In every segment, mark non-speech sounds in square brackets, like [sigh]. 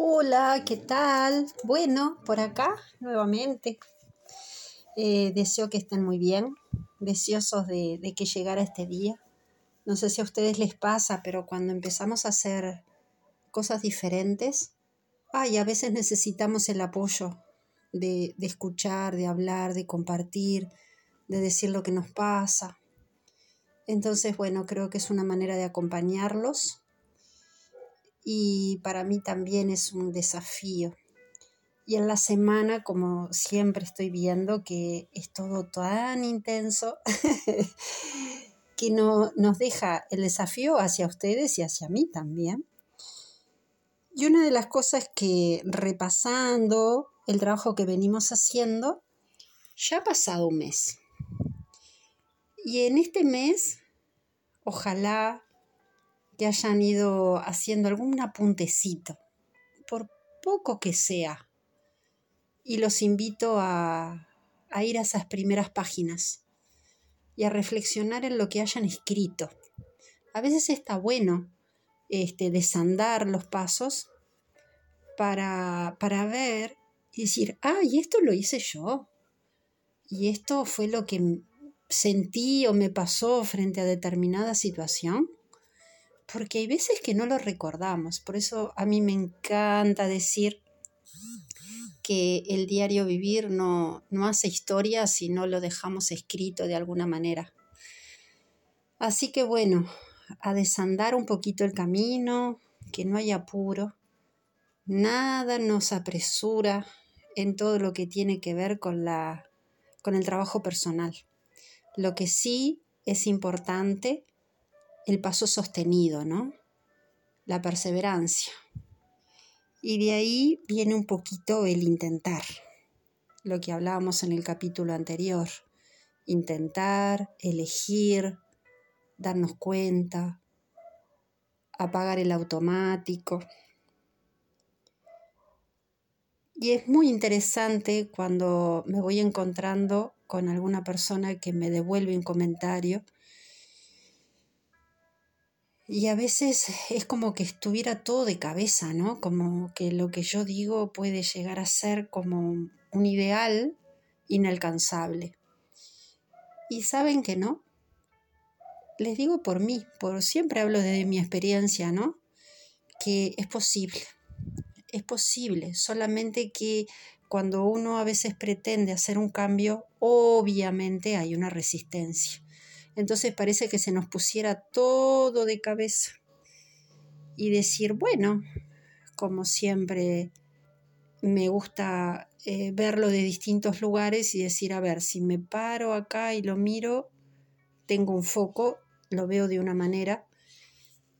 Hola, ¿qué tal? Bueno, por acá nuevamente. Eh, deseo que estén muy bien, deseosos de, que llegara este día. No sé si a ustedes les pasa, pero cuando empezamos a hacer cosas diferentes, ay, a veces necesitamos el apoyo de escuchar, de hablar, de compartir, de decir lo que nos pasa. Entonces, bueno, creo que es una manera de acompañarlos y para mí también es un desafío. Y en la semana, como siempre estoy viendo que es todo tan intenso, [laughs] que no, nos deja el desafío hacia ustedes y hacia mí también. Y una de las cosas que repasando el trabajo que venimos haciendo, ya ha pasado un mes. Y en este mes, ojalá que hayan ido haciendo algún apuntecito, por poco que sea. Y los invito a, a ir a esas primeras páginas y a reflexionar en lo que hayan escrito. A veces está bueno este, desandar los pasos para, para ver y decir, ah, y esto lo hice yo. Y esto fue lo que sentí o me pasó frente a determinada situación porque hay veces que no lo recordamos. Por eso a mí me encanta decir que el diario vivir no, no hace historia si no lo dejamos escrito de alguna manera. Así que bueno, a desandar un poquito el camino, que no haya apuro. Nada nos apresura en todo lo que tiene que ver con, la, con el trabajo personal. Lo que sí es importante el paso sostenido, ¿no? La perseverancia. Y de ahí viene un poquito el intentar, lo que hablábamos en el capítulo anterior. Intentar, elegir, darnos cuenta, apagar el automático. Y es muy interesante cuando me voy encontrando con alguna persona que me devuelve un comentario y a veces es como que estuviera todo de cabeza, ¿no? Como que lo que yo digo puede llegar a ser como un ideal inalcanzable. Y saben que no. Les digo por mí, por siempre hablo de mi experiencia, ¿no? Que es posible. Es posible, solamente que cuando uno a veces pretende hacer un cambio, obviamente hay una resistencia. Entonces parece que se nos pusiera todo de cabeza y decir, bueno, como siempre me gusta eh, verlo de distintos lugares y decir, a ver, si me paro acá y lo miro, tengo un foco, lo veo de una manera,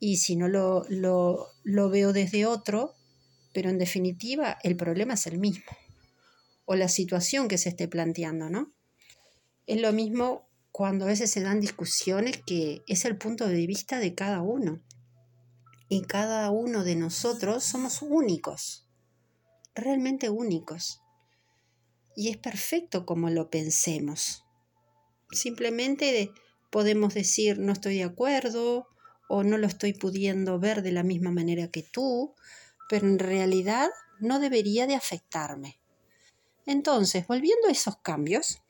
y si no lo, lo, lo veo desde otro, pero en definitiva el problema es el mismo, o la situación que se esté planteando, ¿no? Es lo mismo cuando a veces se dan discusiones que es el punto de vista de cada uno. Y cada uno de nosotros somos únicos, realmente únicos. Y es perfecto como lo pensemos. Simplemente podemos decir no estoy de acuerdo o no lo estoy pudiendo ver de la misma manera que tú, pero en realidad no debería de afectarme. Entonces, volviendo a esos cambios,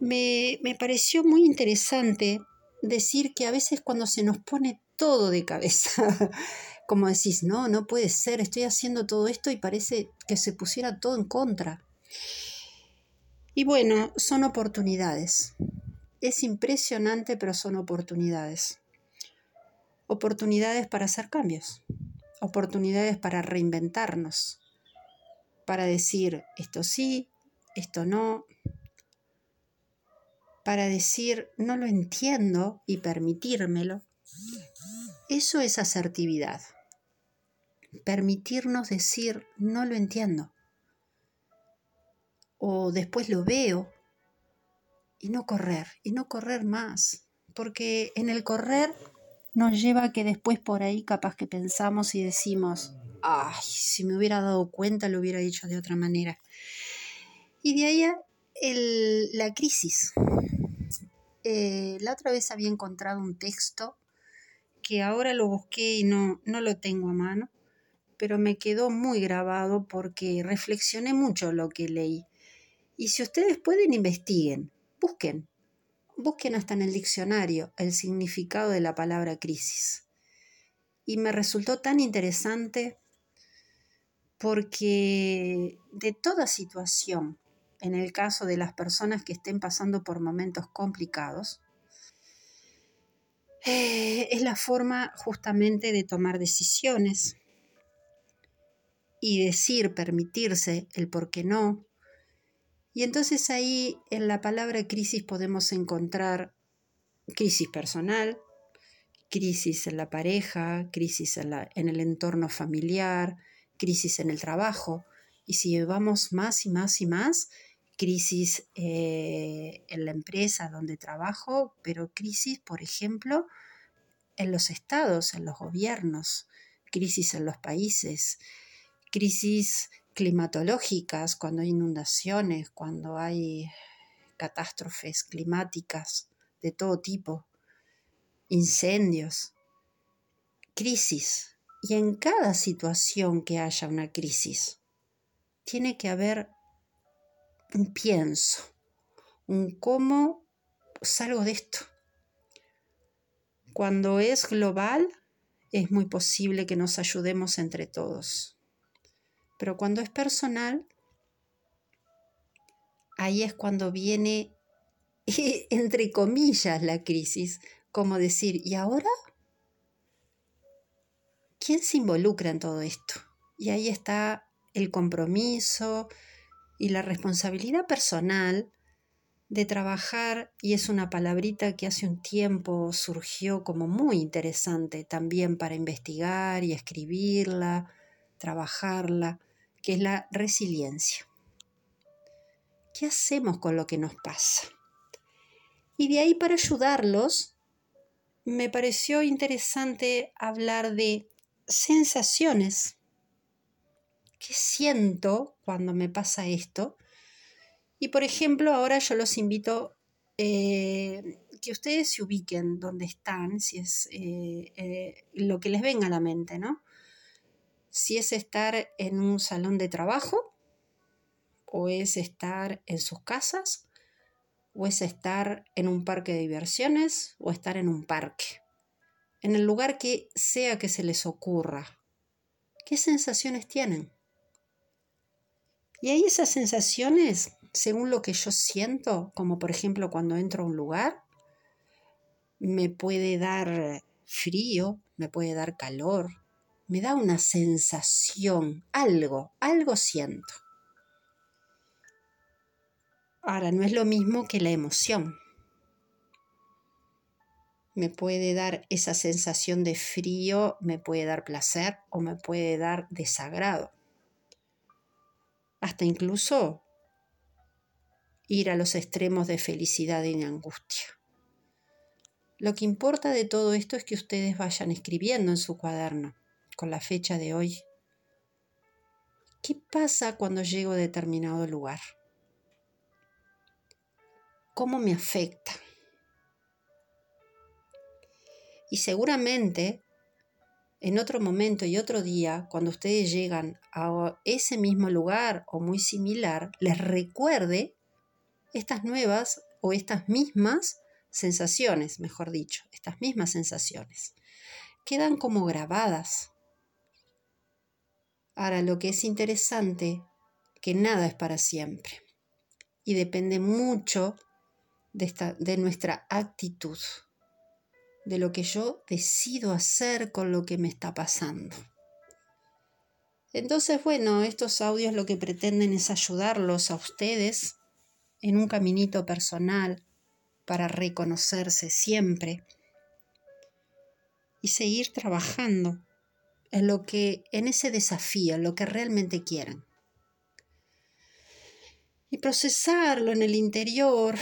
me, pareció muy interesante decir que a veces cuando se nos pone todo de cabeza, [laughs] como decís, no, no puede ser, estoy haciendo todo esto y parece que se pusiera todo en contra. Y bueno, son oportunidades. Es impresionante, pero son oportunidades. Oportunidades para hacer cambios, oportunidades para reinventarnos, para decir esto sí, esto no, para decir no lo entiendo y permitírmelo, eso es asertividad. Permitirnos decir no lo entiendo. O después lo veo y no correr, y no correr más. Porque en el correr nos lleva a que después por ahí capaz que pensamos y decimos, ay, si me hubiera dado cuenta lo hubiera dicho de otra manera. Y de ahí la crisis, eh, la otra vez había encontrado un texto que ahora lo busqué y no, no lo tengo a mano, pero me quedó muy grabado porque reflexioné mucho lo que leí. Y si ustedes pueden, investiguen, busquen, busquen hasta en el diccionario el significado de la palabra crisis. Y me resultó tan interesante porque de toda situación, en el caso de las personas que estén pasando por momentos complicados, eh, es la forma justamente de tomar decisiones y decir, permitirse el por qué no. Y entonces ahí en la palabra crisis podemos encontrar crisis personal, crisis en la pareja, crisis en, en el entorno familiar, crisis en el trabajo. Y si llevamos más y más y más, crisis eh, en la empresa donde trabajo, pero crisis, por ejemplo, en los estados, en los gobiernos, crisis en los países, crisis climatológicas, cuando hay inundaciones, cuando hay catástrofes climáticas de todo tipo, incendios, crisis. Y en cada situación que haya una crisis, tiene que haber un pienso, un cómo salgo de esto. Cuando es global, es muy posible que nos ayudemos entre todos. Pero cuando es personal, ahí es cuando viene, [laughs] entre comillas, la crisis, como decir, ¿y ahora? ¿Quién se involucra en todo esto? Y ahí está el compromiso, y la responsabilidad personal de trabajar, y es una palabrita que hace un tiempo surgió como muy interesante también para investigar y escribirla, trabajarla, que es la resiliencia. ¿Qué hacemos con lo que nos pasa? Y de ahí para ayudarlos, me pareció interesante hablar de sensaciones ¿Qué siento cuando me pasa esto? Y por ejemplo, ahora yo los invito eh, que ustedes se ubiquen donde están, si es eh, eh, lo que les venga a la mente, ¿no? Si es estar en un salón de trabajo, o es estar en sus casas, o es estar en un parque de diversiones, o estar en un parque. En el lugar que sea que se les ocurra. ¿Qué sensaciones tienen? Y hay esas sensaciones, según lo que yo siento, como por ejemplo cuando entro a un lugar, me puede dar frío, me puede dar calor, me da una sensación, algo, algo siento. Ahora, no es lo mismo que la emoción. Me puede dar esa sensación de frío, me puede dar placer o me puede dar desagrado hasta incluso ir a los extremos de felicidad y de angustia. Lo que importa de todo esto es que ustedes vayan escribiendo en su cuaderno, con la fecha de hoy, ¿qué pasa cuando llego a determinado lugar? ¿Cómo me afecta? Y seguramente en otro momento y otro día, cuando ustedes llegan a ese mismo lugar o muy similar, les recuerde estas nuevas o estas mismas sensaciones, mejor dicho, estas mismas sensaciones. Quedan como grabadas. Ahora, lo que es interesante, que nada es para siempre y depende mucho de, de nuestra actitud de lo que yo decido hacer con lo que me está pasando. Entonces, bueno, estos audios lo que pretenden es ayudarlos a ustedes en un caminito personal para reconocerse siempre y seguir trabajando en lo que en ese desafío, en lo que realmente quieran. Y procesarlo en el interior,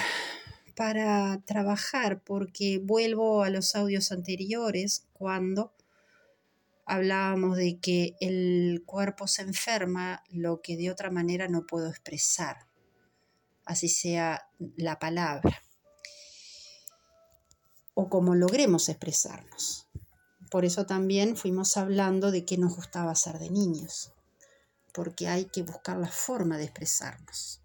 para trabajar, porque vuelvo a los audios anteriores cuando hablábamos de que el cuerpo se enferma, lo que de otra manera no puedo expresar, así sea la palabra, o como logremos expresarnos. por eso también fuimos hablando de qué nos gustaba hacer de niños, porque hay que buscar la forma de expresarnos.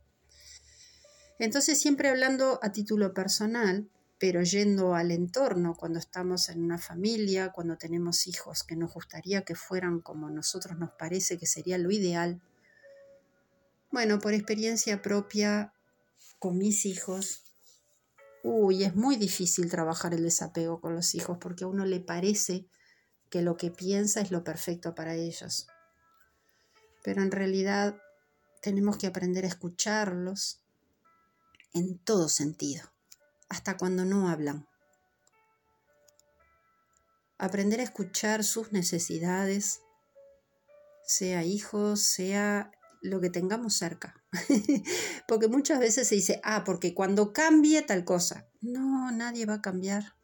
Entonces, siempre hablando a título personal, pero yendo al entorno, cuando estamos en una familia, cuando tenemos hijos que nos gustaría que fueran como nosotros nos parece que sería lo ideal. Bueno, por experiencia propia con mis hijos, uy, es muy difícil trabajar el desapego con los hijos porque a uno le parece que lo que piensa es lo perfecto para ellos. Pero en realidad tenemos que aprender a escucharlos en todo sentido, hasta cuando no hablan. Aprender a escuchar sus necesidades, sea hijos, sea lo que tengamos cerca. [laughs] porque muchas veces se dice, ah, porque cuando cambie tal cosa. No, nadie va a cambiar.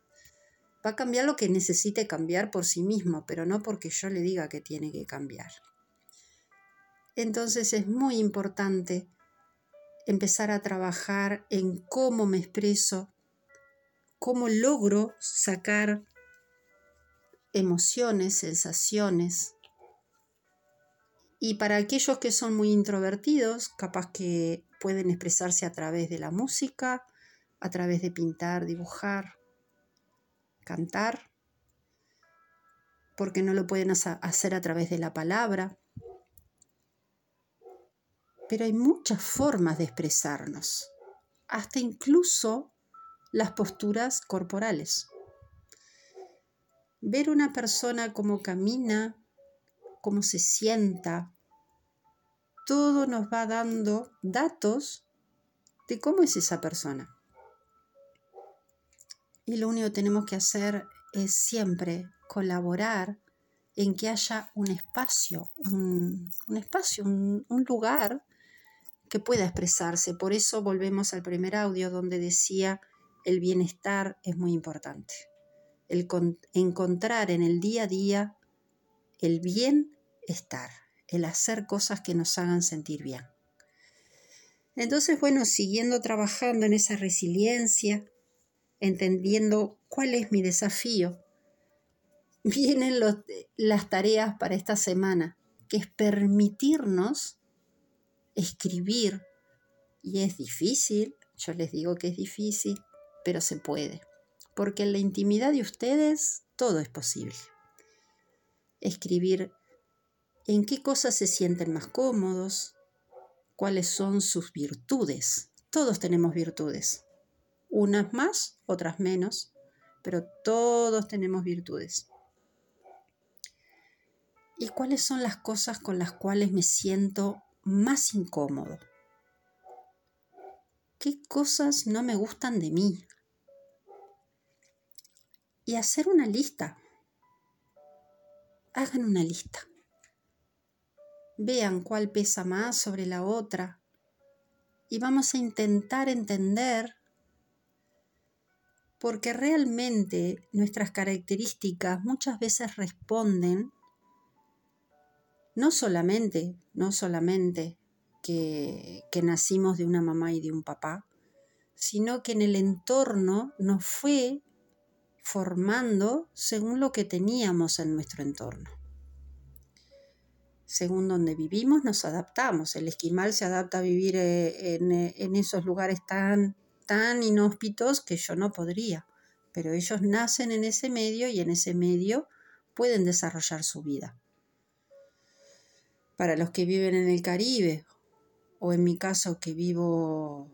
Va a cambiar lo que necesite cambiar por sí mismo, pero no porque yo le diga que tiene que cambiar. Entonces es muy importante empezar a trabajar en cómo me expreso, cómo logro sacar emociones, sensaciones, y para aquellos que son muy introvertidos, capaz que pueden expresarse a través de la música, a través de pintar, dibujar, cantar, porque no lo pueden hacer a través de la palabra. Pero hay muchas formas de expresarnos, hasta incluso las posturas corporales. Ver una persona cómo camina, cómo se sienta. Todo nos va dando datos de cómo es esa persona. Y lo único que tenemos que hacer es siempre colaborar en que haya un espacio, un, espacio, un, lugar que pueda expresarse. Por eso volvemos al primer audio donde decía el bienestar es muy importante. El encontrar en el día a día el bienestar, el hacer cosas que nos hagan sentir bien. Entonces, bueno, siguiendo trabajando en esa resiliencia, entendiendo cuál es mi desafío, [laughs] vienen las tareas para esta semana, que es permitirnos escribir. Y es difícil, yo les digo que es difícil, pero se puede. Porque en la intimidad de ustedes todo es posible escribir en qué cosas se sienten más cómodos, cuáles son sus virtudes. Todos tenemos virtudes, unas más, otras menos, pero todos tenemos virtudes. ¿Y cuáles son las cosas con las cuales me siento más incómodo? ¿Qué cosas no me gustan de mí? Y hacer una lista hagan una lista. Vean cuál pesa más sobre la otra y vamos a intentar entender porque realmente nuestras características muchas veces responden no solamente, no solamente que, que, nacimos de una mamá y de un papá, sino que en el entorno nos fue formando según lo que teníamos en nuestro entorno. Según donde vivimos nos adaptamos. El esquimal se adapta a vivir eh, eh, en, esos lugares tan, tan inhóspitos que yo no podría. Pero ellos nacen en ese medio y en ese medio pueden desarrollar su vida. Para los que viven en el Caribe, o en mi caso que vivo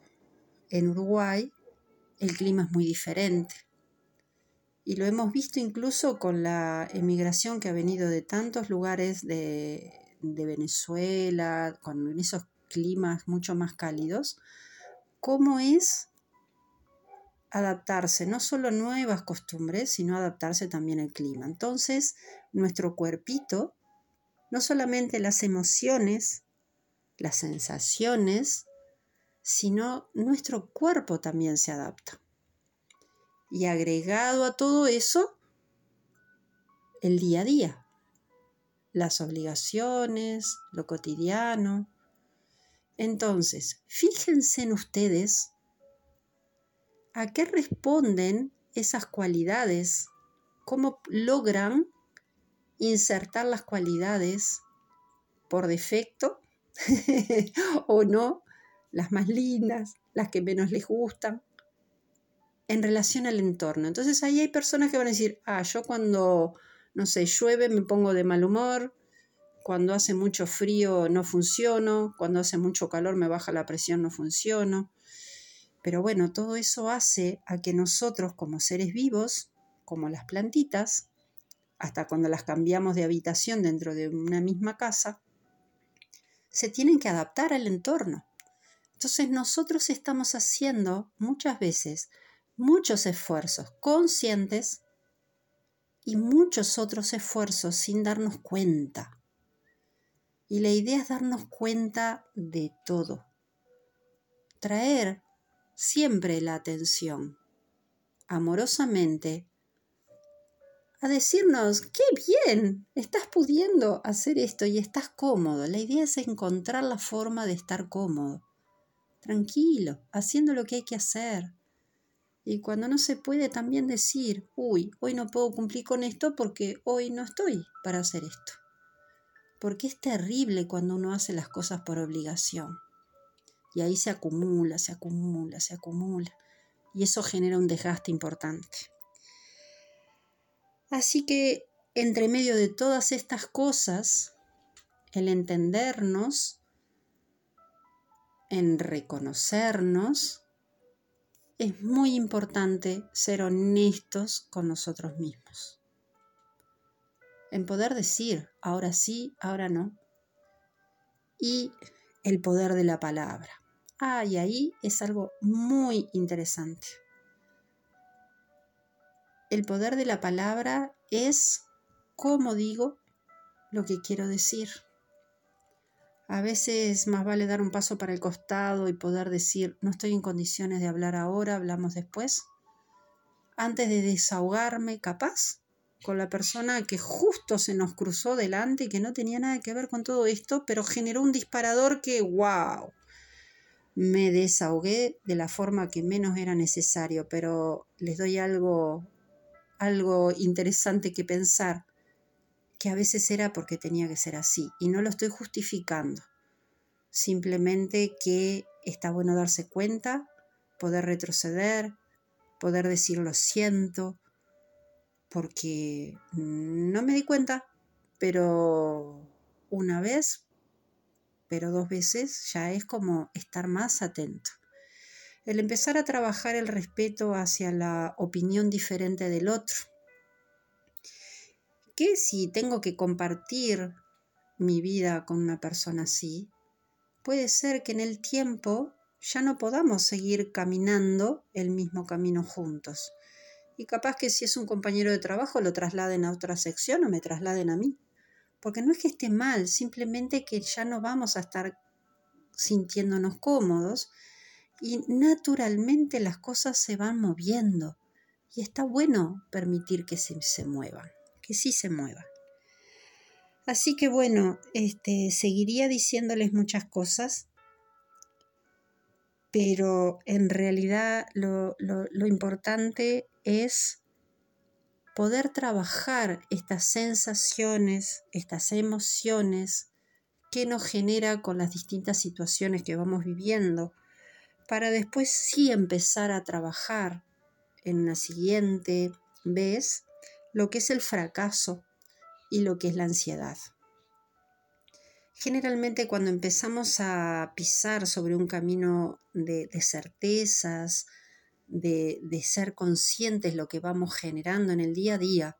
en Uruguay, el clima es muy diferente y lo hemos visto incluso con la emigración que ha venido de tantos lugares de, Venezuela, con esos climas mucho más cálidos, cómo es adaptarse no solo a nuevas costumbres, sino adaptarse también al clima. Entonces, nuestro cuerpito, no solamente las emociones, las sensaciones, sino nuestro cuerpo también se adapta. Y agregado a todo eso, el día a día, las obligaciones, lo cotidiano. Entonces, fíjense en ustedes a qué responden esas cualidades, cómo logran insertar las cualidades por defecto [laughs] o no, las más lindas, las que menos les gustan, en relación al entorno. Entonces ahí hay personas que van a decir, ah, yo cuando, no sé, llueve me pongo de mal humor, cuando hace mucho frío no funciono, cuando hace mucho calor me baja la presión no funciono. Pero bueno, todo eso hace a que nosotros como seres vivos, como las plantitas, hasta cuando las cambiamos de habitación dentro de una misma casa, se tienen que adaptar al entorno. Entonces nosotros estamos haciendo muchas veces muchos esfuerzos conscientes y muchos otros esfuerzos sin darnos cuenta. Y la idea es darnos cuenta de todo. Traer siempre la atención, amorosamente, a decirnos, qué bien, estás pudiendo hacer esto y estás cómodo. La idea es encontrar la forma de estar cómodo, tranquilo, haciendo lo que hay que hacer. Y cuando no se puede también decir, uy, hoy no puedo cumplir con esto porque hoy no estoy para hacer esto. Porque es terrible cuando uno hace las cosas por obligación. Y ahí se acumula, se acumula, se acumula. Y eso genera un desgaste importante. Así que entre medio de todas estas cosas, el entendernos, en reconocernos, es muy importante ser honestos con nosotros mismos. En poder decir, ahora sí, ahora no. Y el poder de la palabra. Ah, y ahí es algo muy interesante. El poder de la palabra es cómo digo lo que quiero decir. A veces más vale dar un paso para el costado y poder decir, no estoy en condiciones de hablar ahora, hablamos después, antes de desahogarme capaz con la persona que justo se nos cruzó delante y que no tenía nada que ver con todo esto, pero generó un disparador que, wow, me desahogué de la forma que menos era necesario, pero les doy algo, algo interesante que pensar, que a veces era porque tenía que ser así, y no lo estoy justificando, simplemente que está bueno darse cuenta, poder retroceder, poder decir lo siento, porque no me di cuenta, pero una vez pero dos veces ya es como estar más atento. El empezar a trabajar el respeto hacia la opinión diferente del otro. Que si tengo que compartir mi vida con una persona así, puede ser que en el tiempo ya no podamos seguir caminando el mismo camino juntos. Y capaz que si es un compañero de trabajo lo trasladen a otra sección o me trasladen a mí. Porque no es que esté mal, simplemente que ya no vamos a estar sintiéndonos cómodos y naturalmente las cosas se van moviendo. Y está bueno permitir que se, se muevan, que sí se muevan. Así que bueno, este, seguiría diciéndoles muchas cosas, pero en realidad lo, lo importante es poder trabajar estas sensaciones, estas emociones que nos genera con las distintas situaciones que vamos viviendo, para después sí empezar a trabajar en la siguiente vez lo que es el fracaso y lo que es la ansiedad. Generalmente cuando empezamos a pisar sobre un camino de, de certezas, de, ser conscientes lo que vamos generando en el día a día,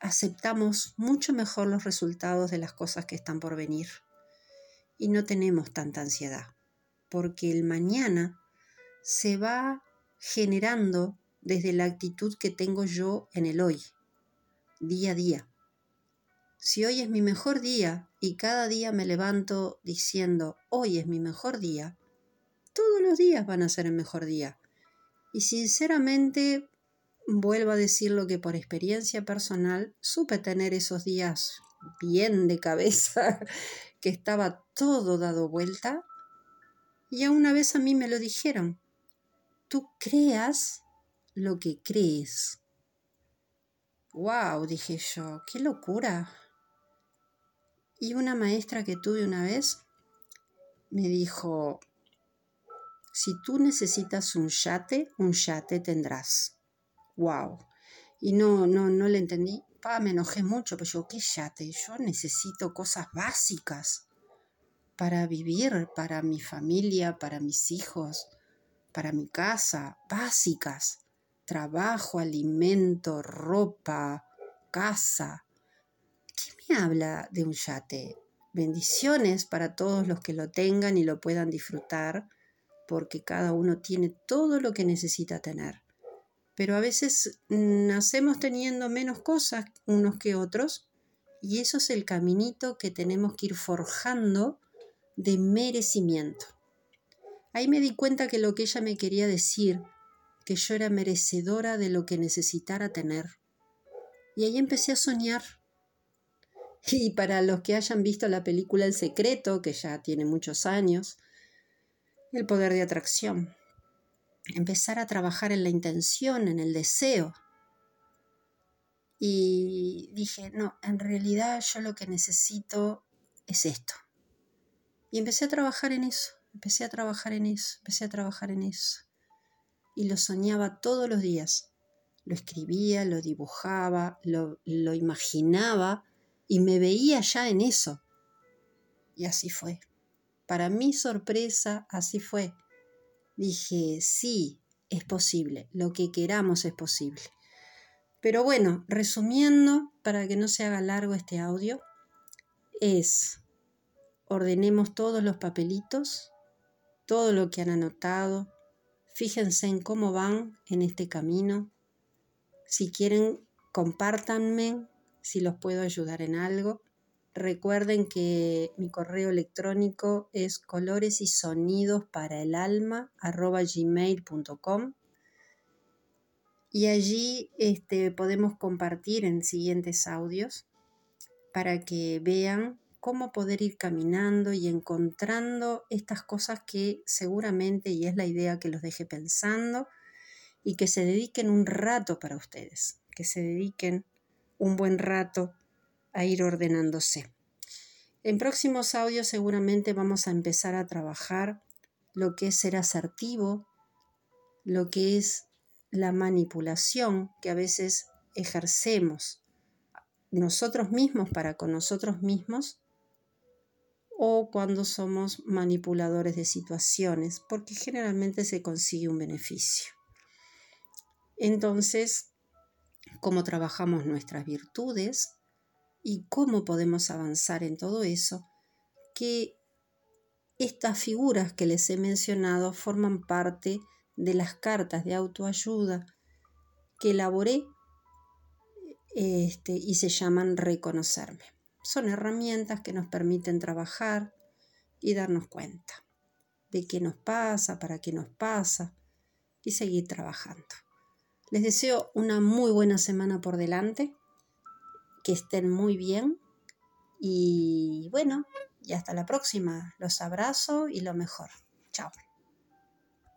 aceptamos mucho mejor los resultados de las cosas que están por venir y no tenemos tanta ansiedad, porque el mañana se va generando desde la actitud que tengo yo en el hoy, día a día. Si hoy es mi mejor día y cada día me levanto diciendo, hoy es mi mejor día, todos los días van a ser el mejor día. Y sinceramente, vuelvo a decir lo que por experiencia personal supe tener esos días bien de cabeza, [laughs] que estaba todo dado vuelta. Y a una vez a mí me lo dijeron, tú creas lo que crees. wow, dije yo, qué locura. Y una maestra que tuve una vez me dijo, si tú necesitas un yate, un yate tendrás. Wow. Y no, no, no le entendí. Pa, me enojé mucho, pero yo, ¿qué yate? Yo necesito cosas básicas para vivir, para mi familia, para mis hijos, para mi casa, básicas. Trabajo, alimento, ropa, casa. ¿Quién me habla de un yate? Bendiciones para todos los que lo tengan y lo puedan disfrutar, porque cada uno tiene todo lo que necesita tener. Pero a veces nacemos teniendo menos cosas unos que otros y eso es el caminito que tenemos que ir forjando de merecimiento. Ahí me di cuenta que lo que ella me quería decir, que yo era merecedora de lo que necesitara tener. Y ahí empecé a soñar. Y para los que hayan visto la película El Secreto, que ya tiene muchos años, el poder de atracción. Empezar a trabajar en la intención, en el deseo. Y dije, no, en realidad yo lo que necesito es esto. Y empecé a trabajar en eso, empecé a trabajar en eso, empecé a trabajar en eso. Y lo soñaba todos los días. Lo escribía, lo dibujaba, lo, lo imaginaba y me veía ya en eso. Y así fue. Para mi sorpresa, así fue. Dije, sí, es posible, lo que queramos es posible. Pero bueno, resumiendo, para que no se haga largo este audio, es ordenemos todos los papelitos, todo lo que han anotado, fíjense en cómo van en este camino. Si quieren, compártanme si los puedo ayudar en algo. Recuerden que mi correo electrónico es colores y sonidos para el alma gmail.com y allí este, podemos compartir en siguientes audios para que vean cómo poder ir caminando y encontrando estas cosas que seguramente, y es la idea que los deje pensando, y que se dediquen un rato para ustedes, que se dediquen un buen rato a ir ordenándose. En próximos audios seguramente vamos a empezar a trabajar lo que es ser asertivo, lo que es la manipulación que a veces ejercemos nosotros mismos para con nosotros mismos o cuando somos manipuladores de situaciones, porque generalmente se consigue un beneficio. Entonces, cómo trabajamos nuestras virtudes y cómo podemos avanzar en todo eso, que estas figuras que les he mencionado forman parte de las cartas de autoayuda que elaboré este, y se llaman reconocerme. Son herramientas que nos permiten trabajar y darnos cuenta de qué nos pasa, para qué nos pasa y seguir trabajando. Les deseo una muy buena semana por delante, que estén muy bien y bueno, y hasta la próxima. Los abrazo y lo mejor. Chao.